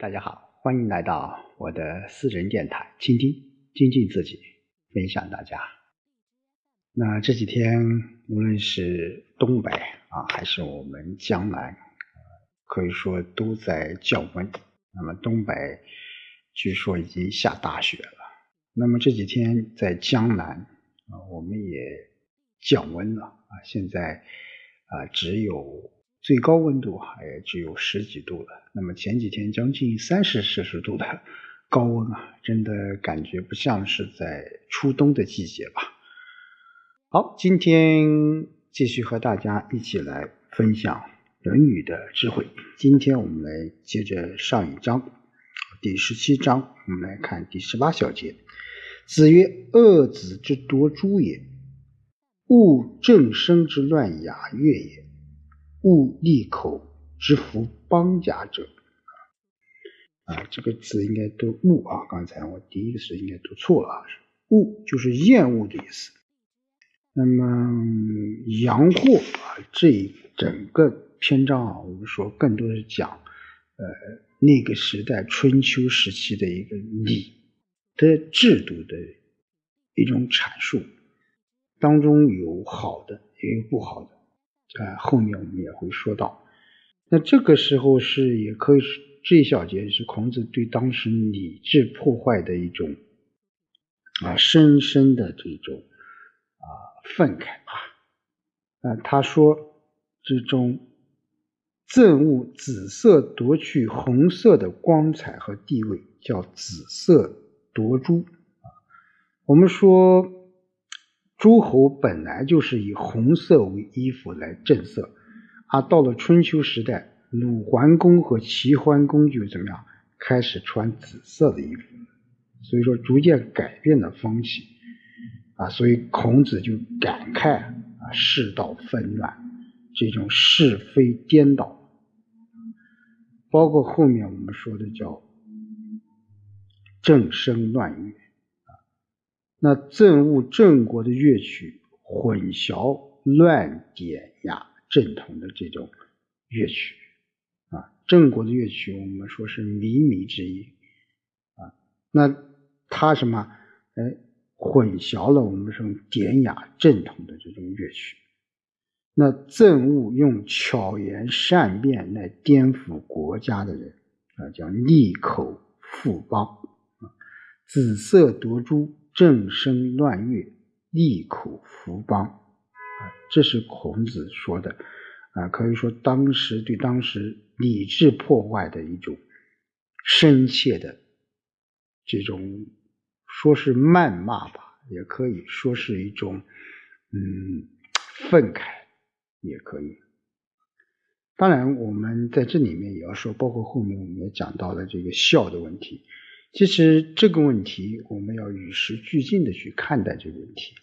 大家好，欢迎来到我的私人电台，倾听、精进自己，分享大家。那这几天，无论是东北啊，还是我们江南，可以说都在降温。那么东北据说已经下大雪了。那么这几天在江南啊，我们也降温了啊，现在啊只有。最高温度还只有十几度了，那么前几天将近三十摄氏度的高温啊，真的感觉不像是在初冬的季节吧。好，今天继续和大家一起来分享《论语》的智慧。今天我们来接着上一章，第十七章，我们来看第十八小节。子曰：“恶子之夺诸也，物正生之乱雅乐也。”勿利口之福邦家者，啊，这个字应该读恶啊。刚才我第一个字应该读错了啊，恶就是厌恶的意思。那么阳货啊，这一整个篇章啊，我们说更多是讲呃那个时代春秋时期的一个礼的制度的一种阐述，当中有好的，也有不好的。啊，后面我们也会说到。那这个时候是也可以这一小节是孔子对当时礼制破坏的一种啊深深的这种啊愤慨啊。啊，他说这种憎恶紫色夺去红色的光彩和地位，叫紫色夺珠啊。我们说。诸侯本来就是以红色为衣服来正色，而到了春秋时代，鲁桓公和齐桓公就怎么样开始穿紫色的衣服，所以说逐渐改变了风气。啊，所以孔子就感慨啊世道纷乱，这种是非颠倒，包括后面我们说的叫正声乱乐。那憎恶郑国的乐曲，混淆乱典雅正统的这种乐曲啊，郑国的乐曲我们说是靡靡之音啊，那他什么？哎，混淆了我们说典雅正统的这种乐曲。那憎恶用巧言善辩来颠覆国家的人啊，叫利口富邦啊，紫色夺珠。正声乱乐，利口扶邦，啊，这是孔子说的，啊，可以说当时对当时礼制破坏的一种深切的这种，说是谩骂吧，也可以说是一种嗯愤慨，也可以。当然，我们在这里面也要说，包括后面我们也讲到了这个孝的问题。其实这个问题，我们要与时俱进的去看待这个问题。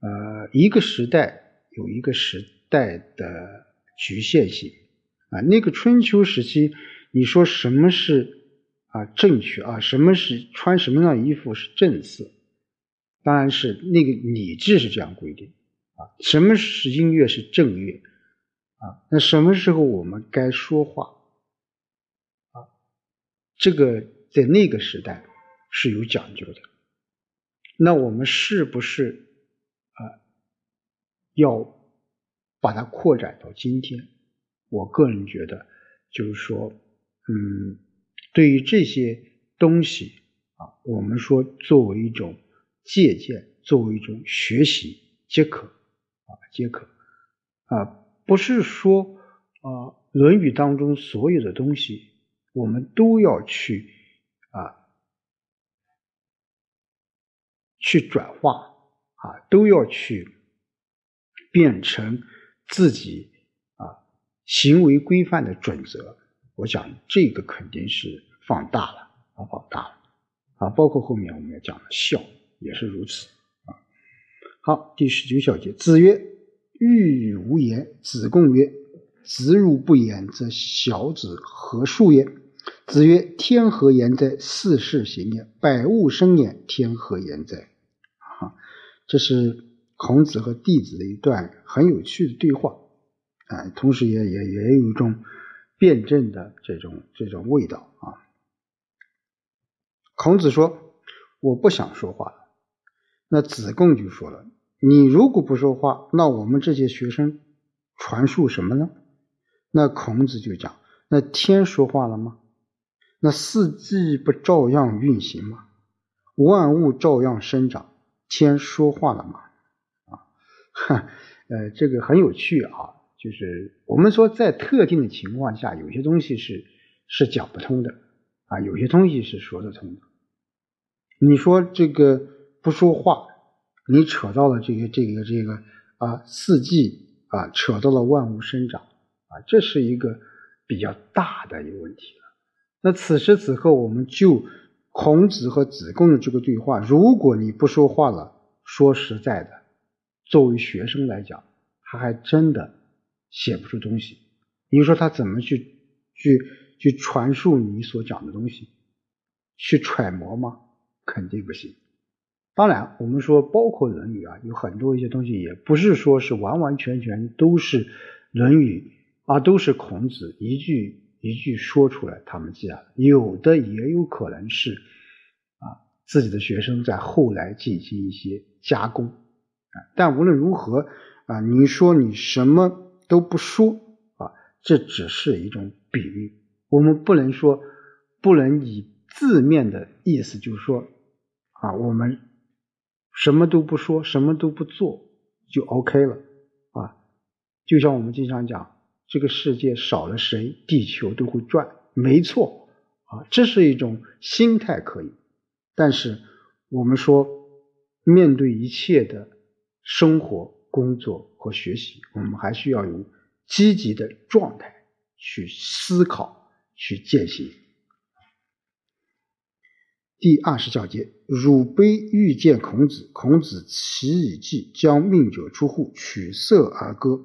呃，一个时代有一个时代的局限性啊。那个春秋时期，你说什么是啊正确啊？什么是穿什么样的衣服是正色？当然是那个礼制是这样规定啊。什么是音乐是正乐啊？那什么时候我们该说话啊？这个。在那个时代是有讲究的，那我们是不是啊要把它扩展到今天？我个人觉得，就是说，嗯，对于这些东西啊，我们说作为一种借鉴，作为一种学习皆可啊，皆可啊，不是说啊，《论语》当中所有的东西，我们都要去。啊，去转化啊，都要去变成自己啊行为规范的准则。我想这个肯定是放大了啊，放大了啊，包括后面我们要讲的孝也是如此啊。好，第十九小节，子曰：“欲无言。”子贡曰：“子如不言，则小子何数焉？”子曰：“天何言哉？四世行也，百物生焉。天何言哉？”这是孔子和弟子的一段很有趣的对话啊，同时也也也有一种辩证的这种这种味道啊。孔子说：“我不想说话了。”那子贡就说了：“你如果不说话，那我们这些学生传述什么呢？”那孔子就讲：“那天说话了吗？那四季不照样运行吗？万物照样生长，先说话了嘛？”啊，哈，呃，这个很有趣啊。就是我们说，在特定的情况下，有些东西是是讲不通的啊，有些东西是说得通的。你说这个不说话，你扯到了这个这个这个啊四季啊，扯到了万物生长啊，这是一个比较大的一个问题了。那此时此刻，我们就孔子和子贡的这个对话，如果你不说话了，说实在的，作为学生来讲，他还真的。写不出东西，你说他怎么去去去传述你所讲的东西，去揣摩吗？肯定不行。当然，我们说包括《论语》啊，有很多一些东西，也不是说是完完全全都是《论语》啊，都是孔子一句一句说出来，他们记下来，有的也有可能是啊自己的学生在后来进行一些加工啊。但无论如何啊，你说你什么？都不说啊，这只是一种比喻。我们不能说，不能以字面的意思，就是说啊，我们什么都不说，什么都不做就 OK 了啊。就像我们经常讲，这个世界少了谁，地球都会转，没错啊，这是一种心态可以。但是我们说，面对一切的生活。工作和学习，我们还需要有积极的状态去思考、去践行。第二十小节，汝卑欲见孔子，孔子其以计，将命者出户，取色而歌，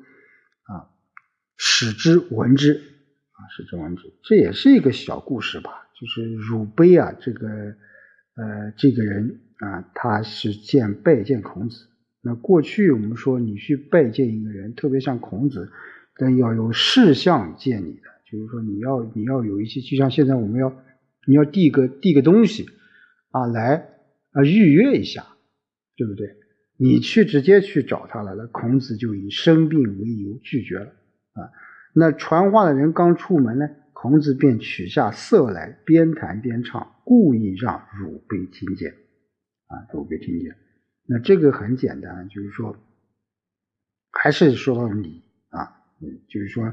使之闻之，啊，使之闻之。这也是一个小故事吧？就是汝卑啊，这个呃，这个人啊，他是见拜见孔子。那过去我们说，你去拜见一个人，特别像孔子，但要有事项见你的，就是说你要你要有一些，就像现在我们要你要递个递个东西啊，来啊预约一下，对不对？你去直接去找他来了，孔子就以生病为由拒绝了。那传话的人刚出门呢，孔子便取下瑟来，边弹边唱，故意让汝卑听见啊，汝卑听见。那这个很简单，就是说，还是说到礼啊，嗯，就是说，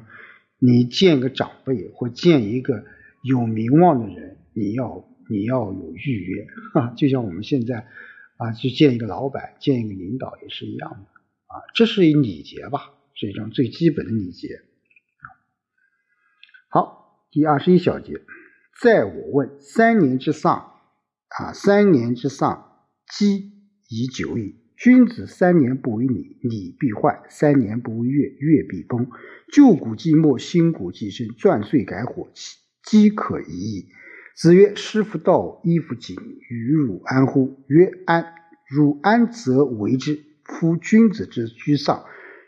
你见个长辈或见一个有名望的人，你要你要有预约啊，就像我们现在啊去见一个老板、见一个领导也是一样的啊，这是一礼节吧，是一种最基本的礼节。好，第二十一小节，在我问三年之丧啊，三年之丧积。以久矣。君子三年不为礼，礼必坏；三年不为乐，乐必崩。旧古既没，新古既生。钻碎改火，饥可移矣。子曰：“师傅道，衣服紧，与汝安乎？”曰：“安。”汝安则为之。夫君子之居丧，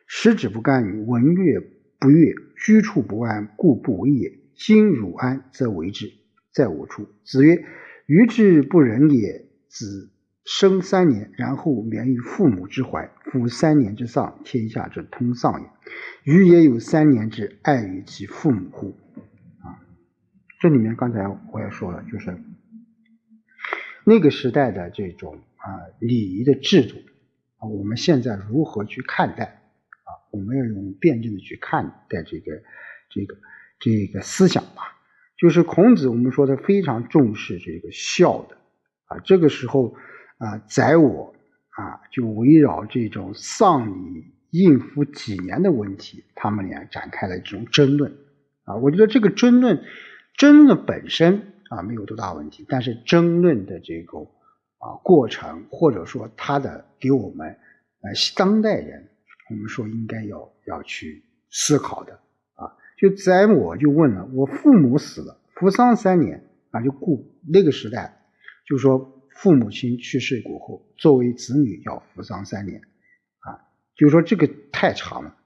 食指不干，闻乐不悦，居处不安，故不为也。今汝安则为之，在我处。子曰：“愚之不仁也。”子。生三年，然后免于父母之怀。夫三年之丧，天下之通丧也。余也有三年之爱于其父母乎？啊，这里面刚才我也说了，就是那个时代的这种啊礼仪的制度啊，我们现在如何去看待？我们要用辩证的去看待这个这个这个思想吧。就是孔子，我们说他非常重视这个孝的啊，这个时候。啊，宰我啊，就围绕这种丧礼应付几年的问题，他们俩展开了这种争论啊。我觉得这个争论，争论本身啊没有多大问题，但是争论的这个啊过程，或者说他的给我们呃当代人，我们说应该要要去思考的啊。就宰我就问了，我父母死了，服丧三年啊，就故那个时代，就说。父母亲去世过后，作为子女要服丧三年，啊，就说这个太长了，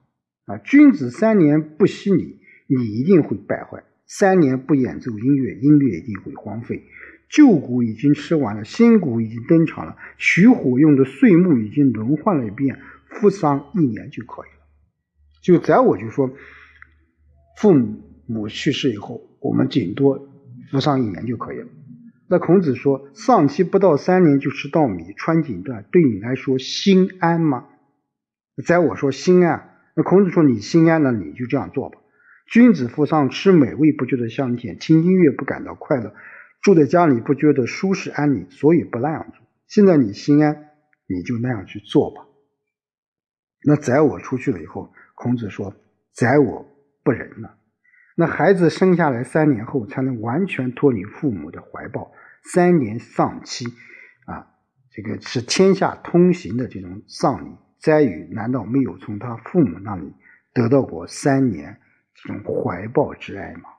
啊，君子三年不息礼，你一定会败坏；三年不演奏音乐，音乐一定会荒废；旧鼓已经吃完了，新鼓已经登场了，取火用的岁木已经轮换了一遍，服丧一年就可以了。就在我就说，父母去世以后，我们顶多服丧一年就可以了。那孔子说，丧期不到三年就吃稻米、穿锦缎，对你来说心安吗？在我说心安，那孔子说你心安，那你就这样做吧。君子服丧吃美味不觉得香甜，听音乐不感到快乐，住在家里不觉得舒适安宁，所以不那样做。现在你心安，你就那样去做吧。那宰我出去了以后，孔子说宰我不仁了。那孩子生下来三年后才能完全脱离父母的怀抱，三年丧期啊，这个是天下通行的这种丧礼。摘予难道没有从他父母那里得到过三年这种怀抱之爱吗？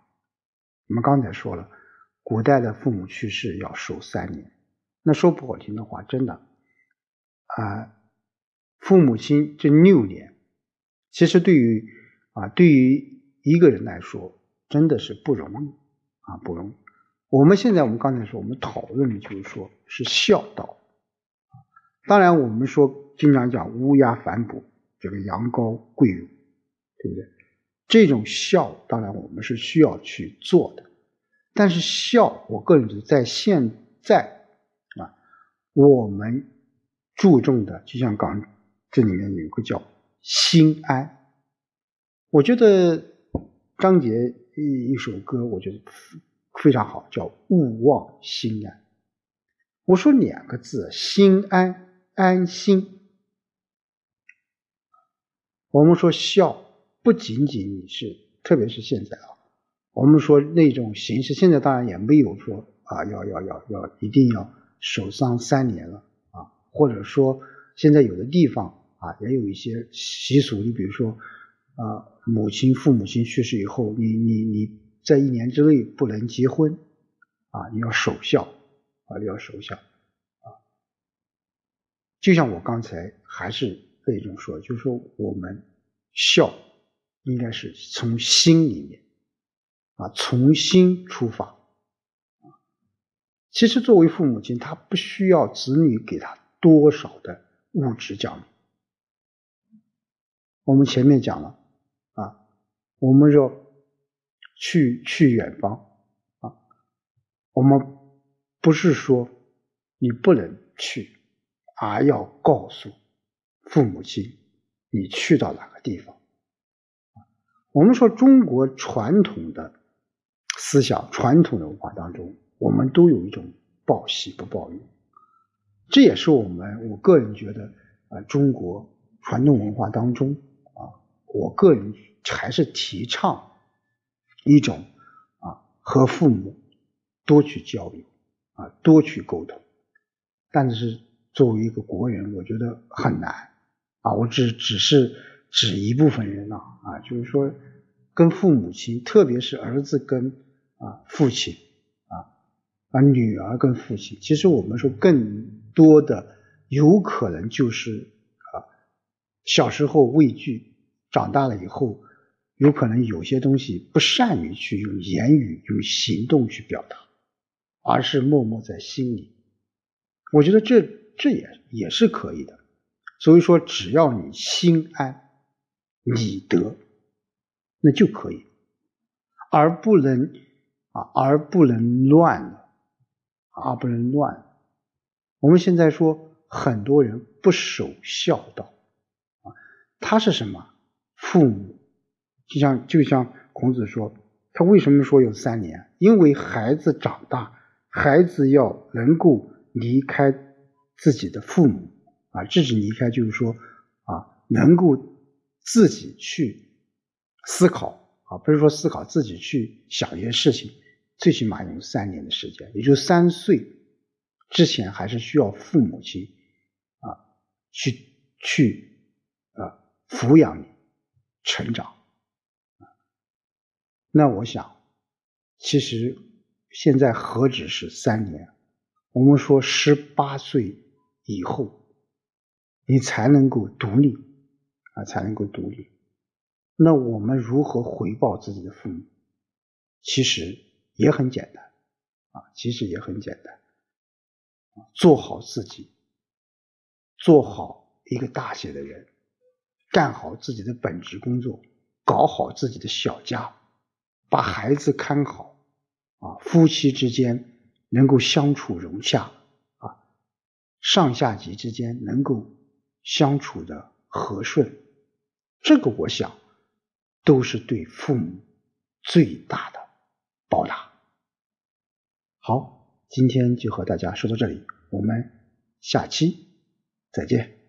我们刚才说了，古代的父母去世要守三年，那说不好听的话，真的啊，父母亲这六年，其实对于啊对于一个人来说，真的是不容易啊不容易。我们现在我们刚才说，我们讨论的就是说是孝道。当然，我们说经常讲乌鸦反哺，这个羊羔跪乳，对不对？这种孝，当然我们是需要去做的。但是孝，我个人觉得在现在啊，我们注重的，就像刚这里面有一个叫心安。我觉得张杰一一首歌，我觉得非常好，叫勿忘心安。我说两个字，心安。安心。我们说孝，不仅仅你是，特别是现在啊，我们说那种形式，现在当然也没有说啊，要要要要一定要守丧三年了啊，或者说现在有的地方啊，也有一些习俗，你比如说啊，母亲父母亲去世以后，你你你在一年之内不能结婚啊，你要守孝啊，你要守孝啊。就像我刚才还是那种说，就是说我们孝应该是从心里面啊，从心出发其实作为父母亲，他不需要子女给他多少的物质奖励。我们前面讲了啊，我们说去去远方啊，我们不是说你不能去。而要告诉父母亲，你去到哪个地方？我们说中国传统的思想、传统的文化当中，我们都有一种报喜不报忧。这也是我们我个人觉得啊，中国传统文化当中，我个人还是提倡一种啊，和父母多去交流啊，多去沟通，但是。作为一个国人，我觉得很难啊！我只只是指一部分人呢啊，就是说跟父母亲，特别是儿子跟啊父亲啊啊女儿跟父亲，其实我们说更多的有可能就是啊小时候畏惧，长大了以后有可能有些东西不善于去用言语、用行动去表达，而是默默在心里。我觉得这。这也也是可以的，所以说只要你心安理得，那就可以，而不能啊，而不能乱了，而不能乱。我们现在说很多人不守孝道啊，他是什么？父母就像就像孔子说，他为什么说有三年？因为孩子长大，孩子要能够离开。自己的父母啊，自己离开，就是说啊，能够自己去思考啊，不是说思考自己去想一些事情，最起码有三年的时间，也就三岁之前，还是需要父母亲啊去去啊抚养你成长那我想，其实现在何止是三年，我们说十八岁。以后，你才能够独立啊，才能够独立。那我们如何回报自己的父母？其实也很简单啊，其实也很简单，做好自己，做好一个大写的人，干好自己的本职工作，搞好自己的小家，把孩子看好，啊，夫妻之间能够相处融洽，啊，上下级之间能够相处的和顺，这个我想都是对父母最大的报答。好，今天就和大家说到这里，我们下期再见。